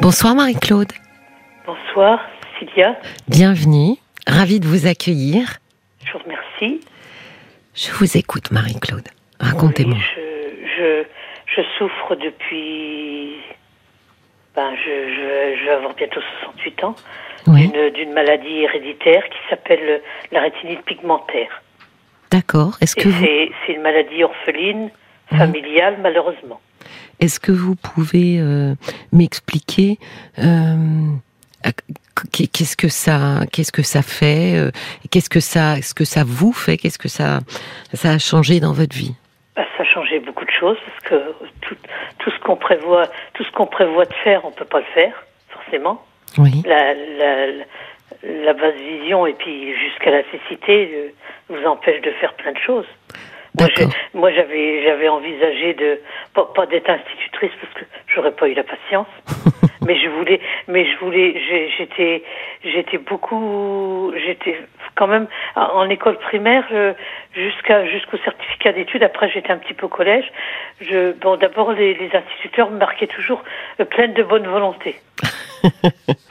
Bonsoir Marie-Claude. Bonsoir Sylvia. Bienvenue. Ravie de vous accueillir. Je vous remercie. Je vous écoute Marie-Claude. Racontez-moi. Oui, je, je, je souffre depuis. Ben, je, je, vais avoir bientôt 68 ans Oui. d'une d'une maladie héréditaire qui s'appelle la rétinite pigmentaire. D'accord. Est-ce que vous c'est c'est une maladie orpheline, familiale, malheureusement. Est-ce que vous pouvez euh, m'expliquer euh, qu'est-ce que ça qu'est-ce que ça fait euh, Qu'est-ce que ça ce que ça vous fait Qu'est-ce que ça ça a changé dans votre vie? Ben, ça a changé beaucoup de choses parce que tout, tout ce qu'on prévoit, tout ce qu'on prévoit de faire, on peut pas le faire, forcément. Oui. la, la, la basse vision et puis jusqu'à la cécité vous empêche de faire plein de choses. Moi, j'avais, j'avais envisagé de pas, pas d'être institutrice parce que j'aurais pas eu la patience. mais je voulais, mais je voulais, j'étais, j'étais beaucoup, j'étais quand même en école primaire jusqu'à jusqu'au certificat d'études. Après, j'étais un petit peu au collège. Je, bon, d'abord, les, les instituteurs me marquaient toujours euh, pleine de bonne volonté.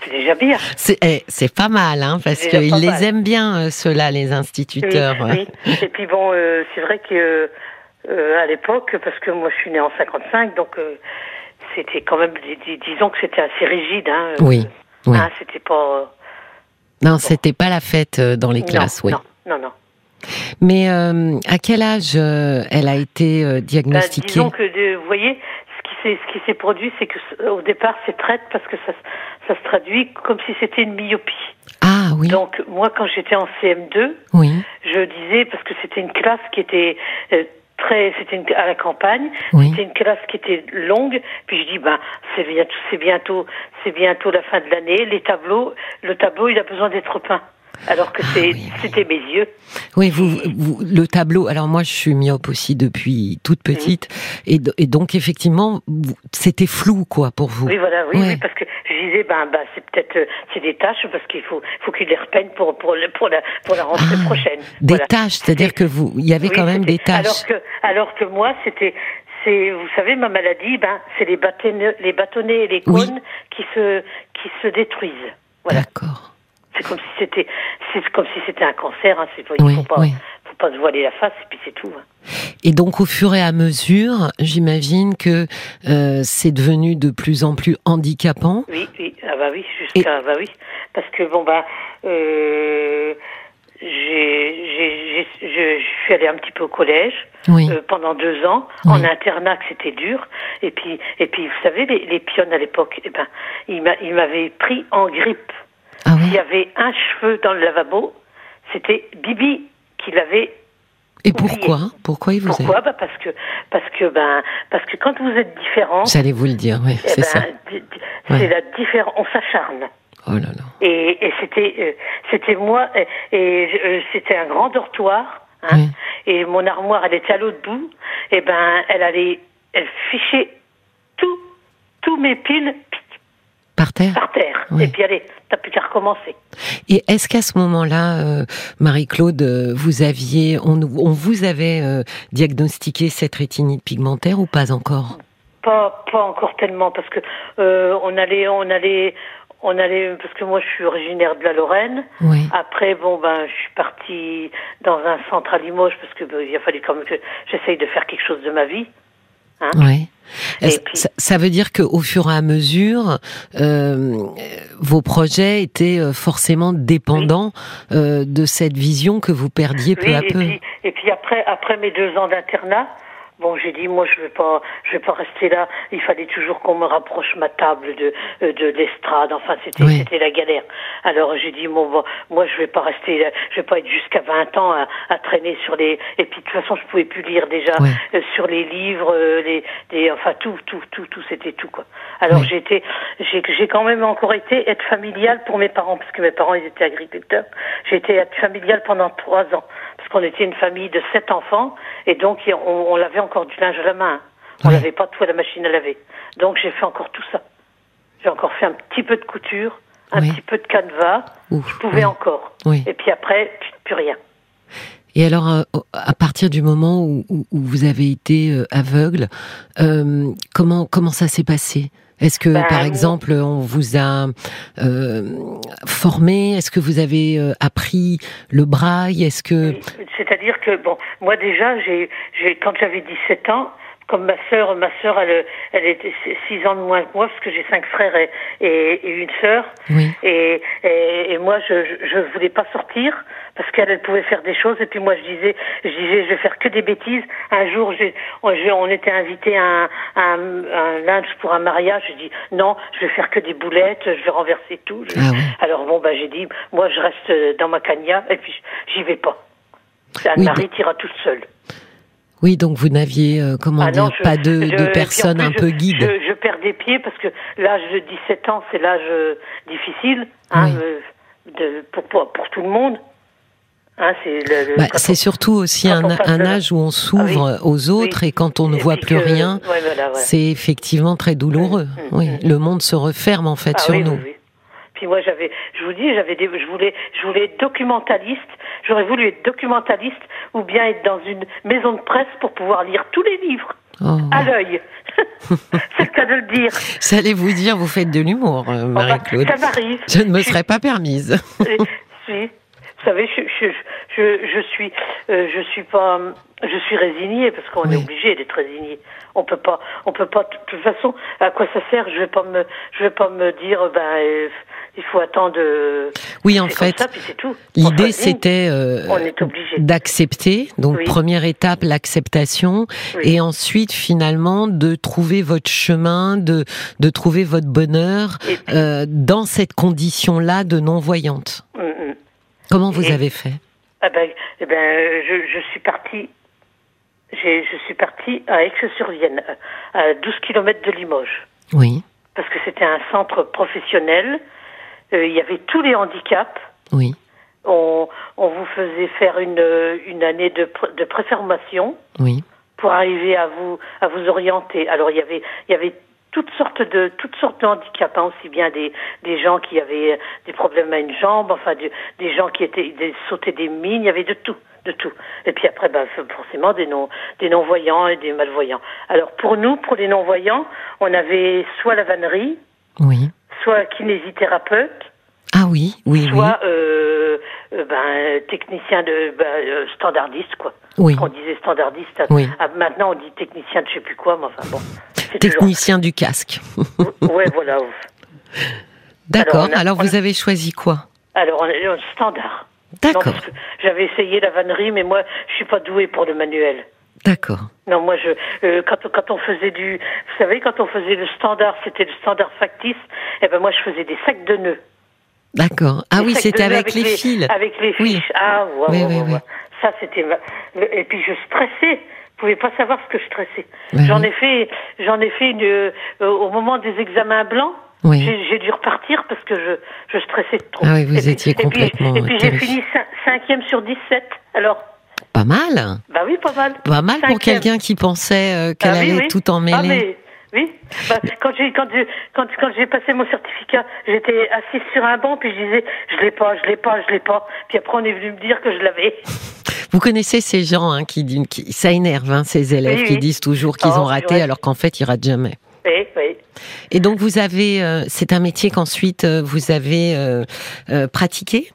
C'est déjà bien. C'est eh, c'est pas mal hein parce qu'ils les mal. aiment bien euh, ceux-là les instituteurs. Oui, oui. Et puis bon, euh, c'est vrai que euh, à l'époque, parce que moi je suis née en 55, donc euh, c'était quand même, dis- dis- disons que c'était assez rigide. Hein, euh, Oui. oui. hein, c'était pas. Non, c'était pas la fête euh, dans les classes, oui. non, non, non. Mais euh, à quel âge euh, elle a été euh, Ben, diagnostiquée disons que, vous voyez, ce qui s'est, ce qui s'est produit, c'est que au départ, c'est traite parce que ça, se- ça se traduit comme si c'était une myopie. Ah oui, Donc moi, quand j'étais en CM2, oui, je disais parce que c'était une classe qui était très c'était une, à la campagne. Oui. c'était une classe qui était longue. Puis je dis ben c'est bientôt c'est bientôt c'est bientôt la fin de l'année. Les tableaux le tableau il a besoin d'être peint alors que Ah oui. c'était mes yeux oui. Vous, vous- le tableau. Alors moi, je suis myope aussi depuis toute petite, et, do- et donc effectivement, c'était flou quoi pour vous. oui voilà oui, Ouais. oui parce que je disais ben ben c'est peut-être euh, c'est des tâches parce qu'il faut faut qu'il les repeigne pour pour le- pour la pour la rentrée Ah, prochaine Des Voilà. tâches, c'est-à-dire que vous, il y avait Oui, quand même des tâches. Alors que, alors que moi, c'était, c'est, vous savez, ma maladie, ben, c'est les bâtonnets, les bâtonnets et les Oui. cônes qui se, qui se détruisent. Voilà. D'accord. C'est comme si c'était, c'est comme si c'était un cancer. Hein. C'est, il Oui, faut pas, oui. faut pas se voiler la face et puis c'est tout. hein. Et donc au fur et à mesure, j'imagine que euh, c'est devenu de plus en plus handicapant. Oui, oui, ah bah oui, jusqu'à, bah oui, parce que bon bah, euh, j'ai, j'ai, j'ai- je, suis allée un petit peu au collège. Oui. euh, pendant deux ans Oui. en internat que c'était dur et puis et puis vous savez les, les pionnes à l'époque eh ben il m'a il m'avait pris en grippe Ah s'il oui. y avait un cheveu dans le lavabo c'était Bibi qui l'avait Et oublié. pourquoi? Pourquoi il vous a pourquoi? Bah parce que parce que ben parce que quand vous êtes différent J'allais vous le dire, oui, eh c'est ben, ça. Ouais. c'est la différence on s'acharne Oh là là. et, et c'était euh, c'était moi et, euh, c'était un grand dortoir hein, Oui. et mon armoire elle était à l'autre bout et ben elle allait elle fichait tout tous mes piles terre par terre et puis allez t'as plus qu'à recommencer Et est-ce qu'à ce moment-là, euh, Marie-Claude, euh, vous aviez, on, on vous avait euh, diagnostiqué cette rétinite pigmentaire ou pas encore? Pas pas encore tellement parce que euh, on allait on allait on allait parce que moi je suis originaire de la Lorraine Oui. Après, bon, ben, je suis partie dans un centre à Limoges parce que ben, il a fallu quand même que j'essaye de faire quelque chose de ma vie. Hein. Oui. Et Est-ce- puis- ça, ça veut dire qu'au fur et à mesure, euh, vos projets étaient euh, forcément dépendants euh, de cette vision que vous perdiez peu Oui, à et peu? puis, et puis après, après mes deux ans d'internat, bon, j'ai dit, moi, je vais pas, je vais pas rester là. Il fallait toujours qu'on me rapproche ma table de, euh, de l'estrade. Enfin, c'était, Oui. c'était la galère. Alors, j'ai dit, bon, bon, moi, je vais pas rester là. Je vais pas être jusqu'à 20 ans à, à traîner sur les, et puis, de toute façon, je pouvais plus lire déjà, euh, sur les livres, euh, les, les, enfin, tout, tout, tout, tout, c'était tout, quoi. Alors, Oui. été, j'ai, j'ai quand même encore été être familiale pour mes parents, parce que mes parents, ils étaient agriculteurs. J'ai été être familiale pendant trois ans, parce qu'on était une famille de sept enfants, et donc, on, on lavait encore du linge à la main. On n'avait pas tout à la machine à laver. Donc, j'ai fait encore tout ça. J'ai encore fait un petit peu de couture, un petit peu de canevas. Ouf, je pouvais encore. Oui. Et puis après, plus rien. Et alors, euh, à partir du moment où, vous avez été euh, aveugle, euh, comment comment ça s'est passé? Est-ce que, Ben, par exemple, on vous a euh, formé? Est-ce que vous avez euh, appris le braille? Est-ce que C'est-à-dire que, bon, moi déjà, j'ai, j'ai, quand j'avais 17 ans, comme ma sœur, ma sœur, elle, elle était 6 ans de moins que moi, parce que j'ai cinq frères et, et, et une sœur. oui, Et, et, et moi, je, je je voulais pas sortir parce qu'elle, elle pouvait faire des choses. Et puis moi, je disais, je disais, je vais faire que des bêtises. Un jour, j'ai, on, j'ai- on était invité à un, un, un lunch pour un mariage. J'ai dit, non, je vais faire que des boulettes, je vais renverser tout. Je- Ah ouais. Alors bon, bah, j'ai dit, moi, je reste dans ma cagna et puis j'y vais pas. Anne-Marie ira toute seule. oui. Donc vous n'aviez, euh, comment Ah dire, non, je- pas de, je- de plus, un je- peu guides. Je, je perds des pieds parce que l'âge de 17 ans, c'est l'âge euh, difficile hein, Oui. euh, de, pour, pour, pour tout le monde. Hein, c'est Bah, surtout aussi un, âge où on s'ouvre aux autres Oui. et quand on ne et voit plus que- rien, ouais, voilà, ouais. c'est effectivement très douloureux. Mm, mm, oui, mm. le monde se referme en fait Ah sur oui, nous. Puis moi, j'avais, je vous dis, j'avais je voulais, je voulais être documentaliste. J'aurais voulu être documentaliste ou bien être dans une maison de presse pour pouvoir lire tous les livres Oh. à l'œil. c'est le cas de le dire. J'allais vous dire, vous faites de l'humour, euh, Bon, bah, Marie-Claude. ça m'arrive. Je ne me serais pas permise. Vous savez, je, je, je, je suis, euh, je suis pas, je suis résignée parce qu'on Oui. est obligé d'être résigné. On peut pas, on peut pas. De toute façon, à quoi ça sert? Je vais pas me, je vais pas me dire, ben, euh, il faut attendre. euh, Oui, en fait, l'idée c'était euh, d'accepter. Donc Oui. première étape, l'acceptation, Oui. et ensuite finalement de trouver votre chemin, de de trouver votre bonheur puis, euh, dans cette condition-là de non-voyante. hum, hum. Comment vous Et- avez fait Ah ben, eh ben, je, je suis partie. Je suis partie à Aix-sur-Vienne, à 12 km de Limoges. Oui, parce que c'était un centre professionnel. Euh, il y avait tous les handicaps. oui, On, on vous faisait faire une, une année de, de préformation oui, pour arriver à vous à vous orienter. Alors il y avait il y avait toutes sortes de toutes sortes de handicaps, hein, aussi bien des des gens qui avaient des problèmes à une jambe, enfin des, des gens qui étaient des, sautaient des mines, il y avait de tout, de tout. Et puis après, ben, forcément des non des non voyants et des malvoyants. Alors pour nous, pour les non voyants, on avait soit la vannerie, oui. soit kinésithérapeute, Ah oui, oui, oui. soit euh, euh, ben, technicien de ben, euh, standardiste quoi. Oui. On disait standardiste. Oui. Ah, maintenant on dit technicien de je sais plus quoi, mais enfin bon. toujours- Technicien du casque. Ouais voilà. D'accord. Alors, a- vous a- avez choisi quoi? Alors on est- standard. D'accord, J'avais essayé la vannerie, mais moi je suis pas douée pour le manuel. d'accord. Non, moi je euh, quand quand on faisait du, vous savez quand on faisait le standard, c'était le standard factice. Et ben moi je faisais des sacs de nœuds. D'accord. Ah oui, c'était avec, les fils. Avec les Oui. fiches. Ah, ouais, Oui, ouais, oui. Ça, c'était. Et puis, je stressais. Vous pouvez pas savoir ce que je stressais. Ben j'en ai fait, j'en ai fait une, euh, au moment des examens blancs. Oui. J'ai, dû repartir parce que je, je stressais trop. Ah oui, vous Et étiez puis- complètement Et puis, j'ai fini cin- cinquième sur 17. Alors, Pas mal. bah oui, pas mal. Pas mal pour quelqu'un qui pensait euh, qu'elle Ah oui, allait oui. tout emmêler. Ah, mais, oui. Bah, quand j'ai quand j'ai quand, quand j'ai passé mon certificat, j'étais assise sur un banc puis je disais je l'ai pas, je l'ai pas, je l'ai pas. Puis après on est venu me dire que je l'avais. Vous connaissez ces gens hein, qui, qui ça énerve hein, ces élèves Oui, qui oui. disent toujours qu'ils Oh, ont raté alors qu'en fait ils ratent jamais. Oui, oui. Et donc vous avez, euh, c'est un métier qu'ensuite euh, vous avez euh, pratiqué?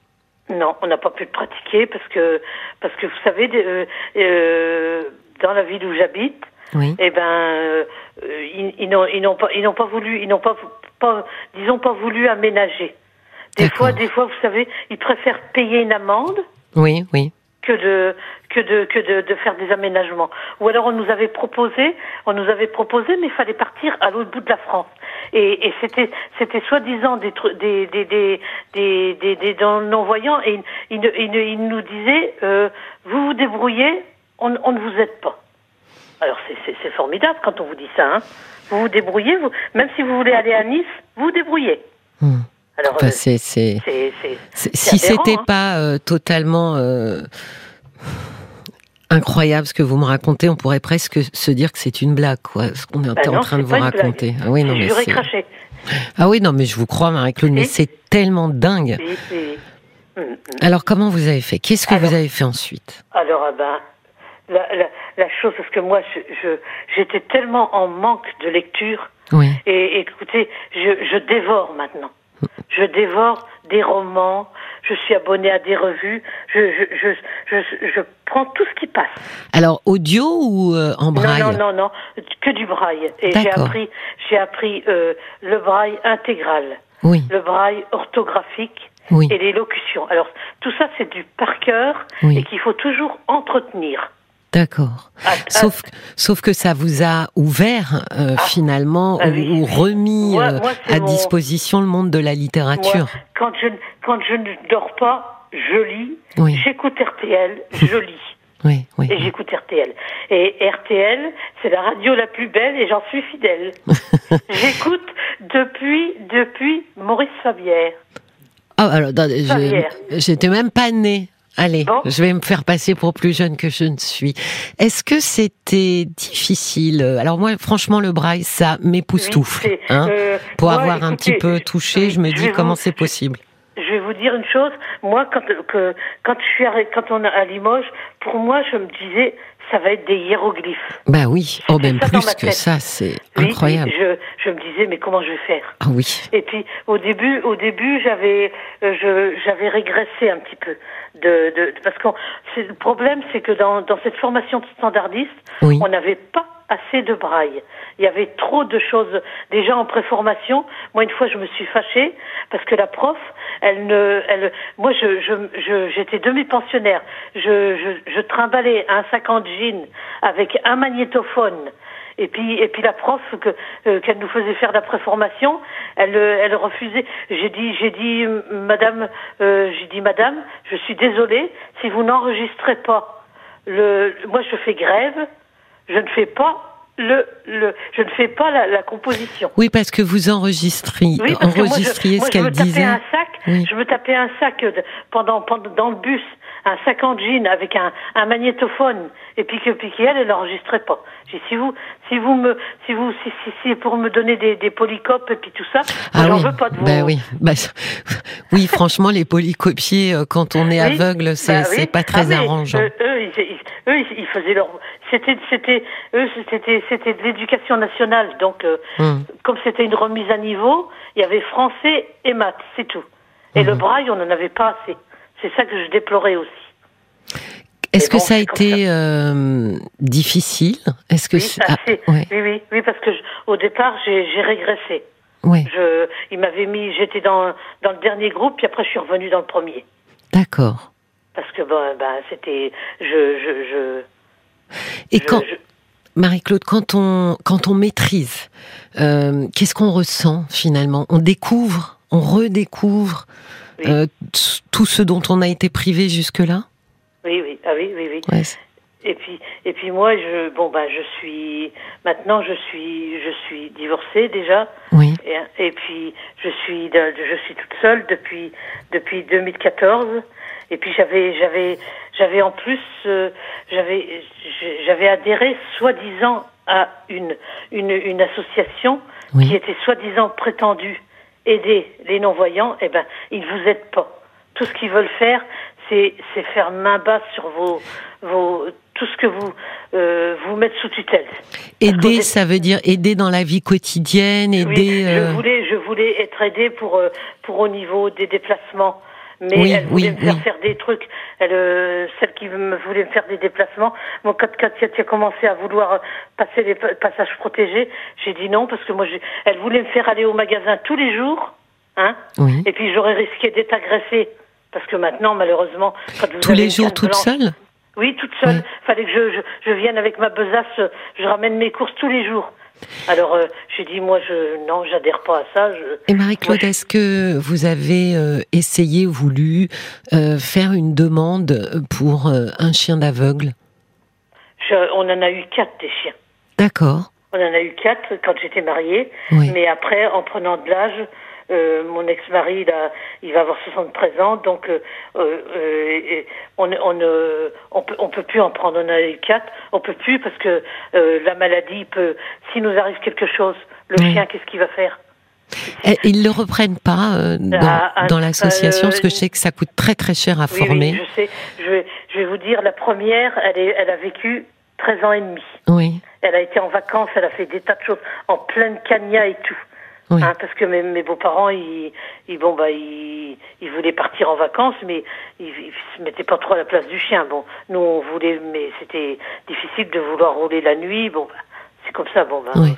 Non, on n'a pas pu le pratiquer parce que parce que vous savez dans la ville où j'habite, Oui. eh ben euh, ils, ils n'ont ils pas ils n'ont pas voulu ils n'ont pas, pas disons pas voulu aménager. Des fois des fois vous savez ils préfèrent payer une amende Oui, oui. que de que de que de, de faire des aménagements. Ou alors on nous avait proposé, on nous avait proposé, mais il fallait partir à l'autre bout de la France. Et, et c'était c'était soi-disant des des des des des des, des non voyants et ils, ils, ils, ils nous disaient euh, vous vous débrouillez, on, on ne vous aide pas. Alors c'est formidable quand on vous dit ça. Hein. Vous vous débrouillez, vous, même si vous voulez aller à Nice, vous vous débrouillez. Hmm. Alors Enfin, euh, si c'était hein. pas euh, totalement euh, incroyable ce que vous me racontez, on pourrait presque se dire que c'est une blague, quoi. Ce qu'on est Bah en non, train de vous raconter. Ah oui, non, mais. Ah oui, non, mais je vous crois, Marie-Claude, mais c'est tellement dingue. Oui, oui. Mm, mm. Alors, comment vous avez fait? Qu'est-ce que Alors- vous avez fait ensuite? Alors, ah ben, la, la, la chose, parce que moi, je, je- j'étais tellement en manque de lecture. Oui. Et écoutez, je, je dévore maintenant. Je dévore des romans. Je suis abonnée à des revues. Je, je, je, je, je prends tout ce qui passe. Alors, audio ou euh, en braille? Non, non, non, non, que du braille. Et j'ai appris, j'ai appris euh, le braille intégral, Oui, le braille orthographique oui, et les locutions. Alors, tout ça, c'est du par cœur Oui. et qu'il faut toujours entretenir. D'accord. Ah, Sauf, sauf que ça vous a ouvert euh, finalement ah ou, oui. ou remis Moi- euh, moi, à mon- disposition le monde de la Moi, littérature. quand je, quand je ne dors pas, je lis, Oui. j'écoute RTL, je lis. Oui, oui. Et j'écoute RTL. Et RTL, c'est la radio la plus belle et j'en suis fidèle. J'écoute depuis, depuis Maurice Fabière. Ah, alors, j'étais même pas née. Allez, je vais me faire passer pour plus jeune que je ne suis. Est-ce que c'était difficile? Alors moi, franchement, le braille, ça m'époustoufle. Oui, hein. euh, Pour moi, avoir un petit peu touché, je me dis comment c'est possible. Je vais vous dire une chose. Moi, quand, que, quand je suis arrêt- quand on est à Limoges, pour moi, je me disais, ça va être des hiéroglyphes. Bah oui, oh, même dans plus que ça, c'est incroyable. Je, je me disais, mais comment je vais faire? Ah oui, Et puis au début, au début, j'avais, euh, je, j'avais régressé un petit peu de, de parce que le problème, c'est que dans, dans cette formation de standardiste, oui. on n'avait pas assez de braille. Il y avait trop de choses déjà en préformation. Moi, une fois, je me suis fâchée parce que la prof, elle ne, elle, moi, je, je, je- j'étais demi-pensionnaire. Je, je, je trimballais un sac en jean avec un magnétophone. Et puis, et puis la prof que euh, qu'elle nous faisait faire la préformation, elle, elle refusait. J'ai dit, j'ai dit, Madame, euh, j'ai dit, Madame, je suis désolée si vous n'enregistrez pas le. Moi, je fais grève. Je ne fais pas le, le je ne fais pas la, la composition. Oui, parce que vous enregistriez, Oui, parce que moi, je- enregistriez moi, ce qu'elle tapais disait. un sac, Oui. je me tapais un sac de- pendant, pendant dans le bus, un sac en jean avec un, un magnétophone, et puis que puis qu'elle, elle n'enregistrait pas. J'ai si vous si vous me si vous si si, si pour me donner des, des polycopes et puis tout ça, moi, j'en oui. veux pas de vous. Bah oui. Bah, oui, franchement, les polycopiés, euh, quand on est Oui, aveugle, c'est bah c'est oui. pas très Ah, arrangeant. euh, eux, ils, ils- eux, ils, ils faisaient leur. C'était, c'était, eux, c'était, c'était de l'éducation nationale. Donc, euh, Hum. comme c'était une remise à niveau, il y avait français et maths, c'est tout. Et Hum. le braille, on n'en avait pas assez. C'est ça que je déplorais aussi. Est-ce que bon, ça a été euh, difficile? Est-ce que Oui, c'est- ah, ouais, oui, oui, oui, parce que je- au départ, j'ai, régressé. ouais, Je, il m'avait mis, j'étais dans, dans le dernier groupe, puis après, je suis revenue dans le premier. d'accord. Parce que ben, ben c'était, je, je, je, Et je- quand je- Marie-Claude, quand on quand on maîtrise, euh, qu'est-ce qu'on ressent finalement? On découvre, on redécouvre Oui. euh, tout ce dont on a été privé jusque-là? oui, oui, ah oui, oui, oui. Ouais, Et puis, et puis moi, je, bon ben, je suis maintenant, je suis, je suis divorcée déjà, oui, et, et puis je suis, je suis toute seule depuis depuis 2014. Et puis j'avais, j'avais, j'avais en plus, euh, j'avais, j'avais adhéré soi-disant à une une, une association Oui. qui était soi-disant prétendue aider les non-voyants. Eh ben, ils vous aident pas. Tout ce qu'ils veulent faire, c'est c'est faire main basse sur vos vos tout ce que vous euh, vous mettre sous tutelle. aider, ça veut dire aider dans la vie quotidienne, Oui, aider. je euh, voulais, je voulais être aidée pour euh, pour au niveau des déplacements. Mais Oui, elle voulait oui, me faire oui. faire des trucs. Elle, euh, celle qui me voulait me faire des déplacements. Moi, quand, tu as commencé à vouloir passer les pa- passages protégés, j'ai dit non parce que moi, elle voulait me faire aller au magasin tous les jours, hein. Oui. Et puis j'aurais risqué d'être agressée parce que maintenant, malheureusement, quand vous Tous avez les jours toute blanche- seule? Oui, toute seule. Fallait que je, je, je vienne avec ma besace, je ramène mes courses tous les jours. Alors euh, j'ai dit moi je non, j'adhère pas à ça. Je, Et Marie-Claude, je- est-ce que vous avez euh, essayé, voulu euh, faire une demande pour euh, un chien d'aveugle? On en a eu quatre des chiens. D'accord. On en a eu quatre quand j'étais mariée, Oui. mais après, en prenant de l'âge, euh, mon ex-mari, il, a- il va avoir 73 ans, donc euh, euh, et on, on, ne- on peut, on peut plus en prendre. On a eu quatre, on peut plus parce que la maladie peut. S'il nous arrive quelque chose, le Oui. chien, qu'est-ce qu'il va faire? Et ils le reprennent pas euh, dans, Ah, ah, dans l'association, euh, parce que je sais que ça coûte très très cher à Oui, former. oui, je sais. Je vais, je vais vous dire, la première, elle, est, elle a vécu 13 ans et demi. Oui, Elle a été en vacances, elle a fait des tas de choses en pleine cagna et tout. Oui, Hein, parce que mes, mes beaux-parents, ils, ils, bon, bah, ils, ils voulaient partir en vacances, mais ils, ils se mettaient pas trop à la place du chien. Bon, nous, on voulait, mais c'était difficile de vouloir rouler la nuit. Bon, bah, c'est comme ça. Bon, bah, Oui.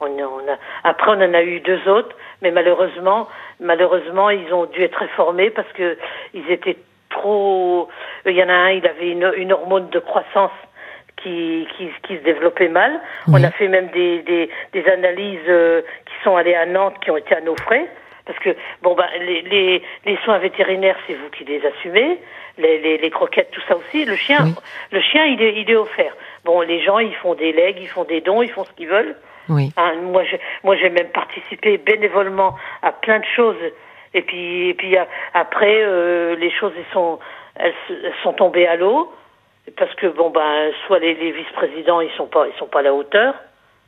on, on a, après, on en a eu deux autres, mais malheureusement, malheureusement, ils ont dû être réformés parce que ils étaient trop. Il y en a un, il avait une, une hormone de croissance qui, qui, qui se développait mal. On a fait même des, des, des analyses euh, qui sont allées à Nantes, qui ont été à nos frais. Parce que, bon, bah, les, les, les soins vétérinaires, c'est vous qui les assumez. Les, les, les croquettes, tout ça aussi. Le chien, Oui. le chien, il est, il est offert. Bon, les gens, ils font des legs, ils font des dons, ils font ce qu'ils veulent. oui. Hein, moi, j'ai, moi, j'ai même participé bénévolement à plein de choses. Et puis, et puis après, euh, les choses elles sont, elles sont tombées à l'eau parce que bon ben, soit les, les vice-présidents ils sont pas, ils sont pas à la hauteur.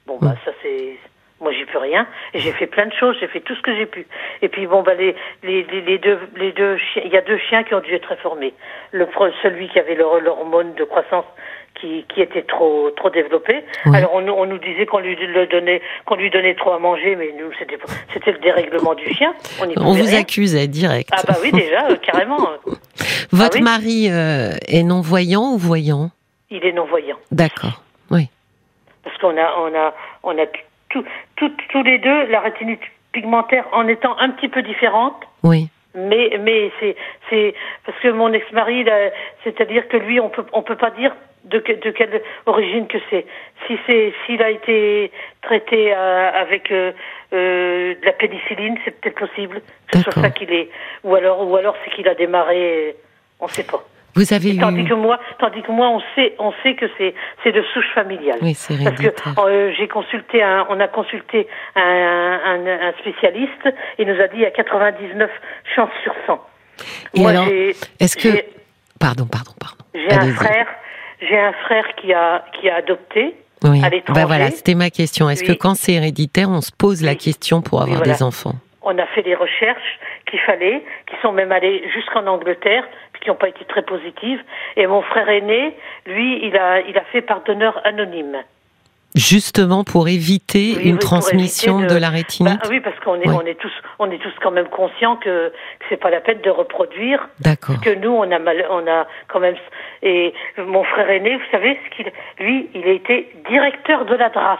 Bon ben, ça c'est, moi j'y peux rien. Et j'ai fait plein de choses, j'ai fait tout ce que j'ai pu. Et puis bon ben les, les, les, les deux, les deux chiens, il y a deux chiens qui ont dû être réformés. Le celui qui avait leur- l'hormone de croissance qui, qui était trop trop développé. Oui. Alors on, nous- on nous disait qu'on lui le donnait qu'on lui donnait trop à manger, mais nous c'était c'était le dérèglement du chien. On, On vous rien. accusait direct. Ah bah oui déjà euh, carrément. Votre oui mari euh, est non-voyant ou voyant? Il est non voyant D'accord, oui. parce qu'on a on a on a tout, tout- tous les deux la rétinite pigmentaire en étant un petit peu différente. Oui, Mais mais c'est c'est parce que mon ex-mari, c'est-à-dire que lui, on peut on peut pas dire de que- de quelle origine que c'est. Si c'est s'il a été traité euh, avec euh, euh, de la pénicilline, c'est peut-être possible que ce soit ça qu'il est. Ou alors ou alors c'est qu'il a démarré, on sait pas. vous avez Tandis eu... que moi, tandis que moi, on sait, on sait que c'est, c'est de souche familiale. Oui, c'est Parce que euh, j'ai consulté, un, on a consulté un, un, un spécialiste. Il nous a dit a 99 chances sur 100. Et moi, alors, est-ce que- Pardon, pardon, pardon. j'ai un frère, j'ai un frère qui a, qui a adopté. Oui, à l'étranger. bah voilà, c'était ma question. Est-ce que quand c'est héréditaire, on se pose la question pour avoir voilà. des enfants? On a fait des recherches qu'il fallait, qui sont même allées jusqu'en Angleterre, puis qui n'ont pas été très positives. Et mon frère aîné, lui, il a, il a fait par donneur anonyme. Justement pour éviter Oui, une oui, transmission éviter de... de- la rétinite Bah, oui, parce qu'on est, Oui. on est tous, on est tous quand même conscients que, que c'est pas la peine de reproduire. D'accord. Que nous, on a mal, on a quand même. Et mon frère aîné, vous savez ce qu'il, lui, il a été directeur de la DRAS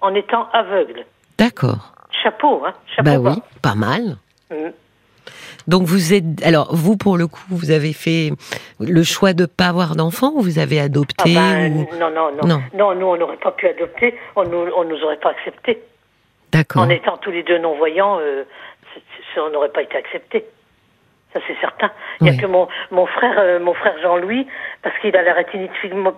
en étant aveugle. D'accord. Chapeau, hein. Chapeau Bah oui, pas mal. Mm. Donc vous êtes... Alors vous, pour le coup, vous avez fait le choix de pas avoir d'enfants ou vous avez Ah adopté ben, ou... non, non, non, Non. non. nous, on n'aurait pas pu adopter. On nous, on nous aurait pas accepté. D'accord. En étant tous les deux non-voyants, euh, c'est- c'est- on n'aurait pas été acceptés. Ça, c'est certain. Il n'y a Oui. que mon, mon frère, euh, mon frère Jean-Louis, parce qu'il a la rétinite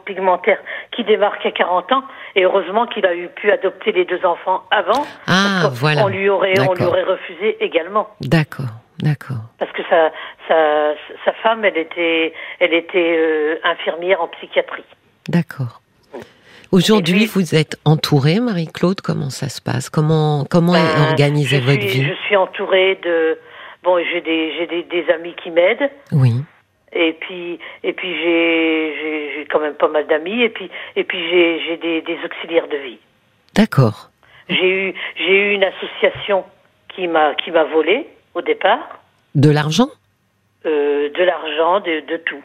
pigmentaire qui démarque à 40 ans, et heureusement qu'il a eu pu adopter les deux enfants avant. Ah, parce voilà. On lui aurait, on lui aurait refusé également. D'accord, d'accord. Parce que sa, sa, sa femme, elle était, elle était euh, infirmière en psychiatrie. D'accord. Aujourd'hui, vous êtes entourée, Marie-Claude. Comment ça se passe? Comment comment est Ben, organisée je votre suis, vie? Je suis entourée de bon, j'ai des j'ai des, des amis qui m'aident Oui, et puis et puis j'ai j'ai j'ai quand même pas mal d'amis et puis et puis j'ai j'ai des, des auxiliaires de vie. d'accord. J'ai eu j'ai eu une association qui m'a qui m'a volé au départ De l'argent euh, de l'argent de de tout.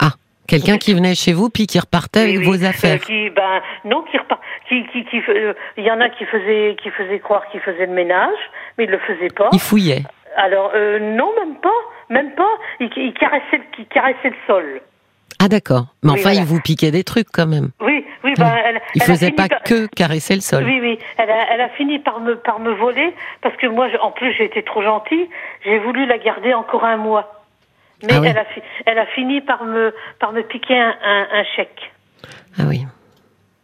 Ah, quelqu'un qui venait chez vous puis qui repartait Oui, vos affaires. Euh, qui, ben, non, qui repart, qui, qui, qui, euh, il y en a qui faisaient, qui faisaient croire qu'ils faisaient le ménage, mais ils le faisaient pas. Il fouillait. Alors, euh, non, même pas, même pas. Ils, ils caressaient, le- ils caressaient le sol. Ah d'accord. Mais Oui, enfin, voilà. il vous piquait des trucs quand même. Oui, oui, ben, elle, Il elle a faisait pas par- que caresser le sol. Oui, oui, elle a, elle a fini par me, par me voler parce que moi, en plus, j'ai été trop gentille. J'ai voulu la garder encore un mois. Mais Ah oui. elle, a, fi- elle a fini par me, par me piquer un, un, un chèque. Ah oui.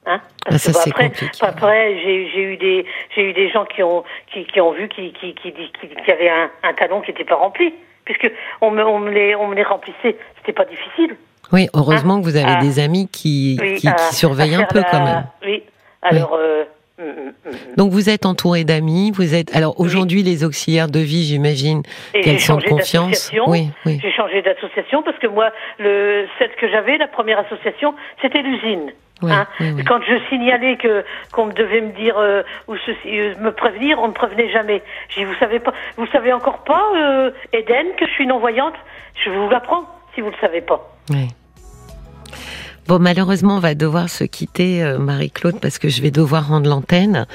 Hein? Ah, ça, bon, c'est après, compliqué. après j'ai j'ai eu des j'ai eu des gens qui ont qui, qui ont vu qui qui qui, qui, qui- avaient un, un talon qui n'était pas rempli puisque on me on me les on me les remplissait c'était pas difficile Oui, heureusement que vous avez Ah. des amis qui, oui qui, qui surveillent à un peu la- quand même. oui alors euh, Mm, mm, mm. Donc vous êtes entouré d'amis, vous êtes alors aujourd'hui les auxiliaires de vie, j'imagine qu'elles sont confiance. Oui, oui. J'ai changé d'association parce que moi, le celle que j'avais, la première association, c'était l'usine. Oui, hein. oui. Quand je signalais que qu'on devait me dire euh, ou ceci, euh, me prévenir, on ne prévenait jamais. J'ai vous savez pas, vous savez encore pas, euh, Eden, que je suis non voyante. Je vous l'apprends si vous le savez pas. Oui. Bon, malheureusement, on va devoir se quitter, euh, Marie-Claude, parce que je vais devoir rendre l'antenne.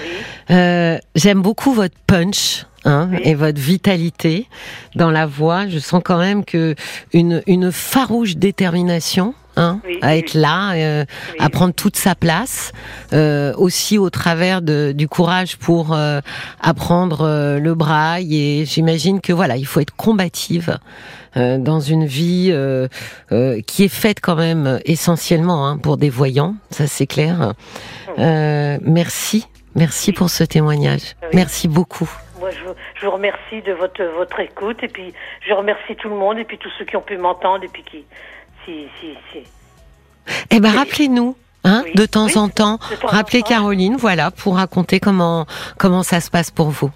Euh, J'aime beaucoup votre punch. Hein, Oui. et votre vitalité dans la voix, je sens quand même que une, une farouche détermination hein, Oui, à être là, euh, Oui. à prendre toute sa place, euh, aussi au travers de, du courage pour euh, apprendre euh, le braille. Et j'imagine que voilà, il faut être combative euh, dans une vie euh, euh, qui est faite quand même essentiellement hein, pour des voyants, ça c'est clair. Euh, merci, merci pour ce témoignage. Merci beaucoup. Moi, je, vous- je vous remercie de votre votre écoute et puis je remercie tout le monde et puis tous ceux qui ont pu m'entendre et puis qui si si si. Eh ben rappelez-nous. Hein, Oui. de temps Oui, en temps, en rappelez temps. Caroline, voilà, pour raconter comment comment ça se passe pour vous.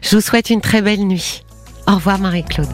Je vous souhaite une très belle nuit. Au revoir Marie-Claude.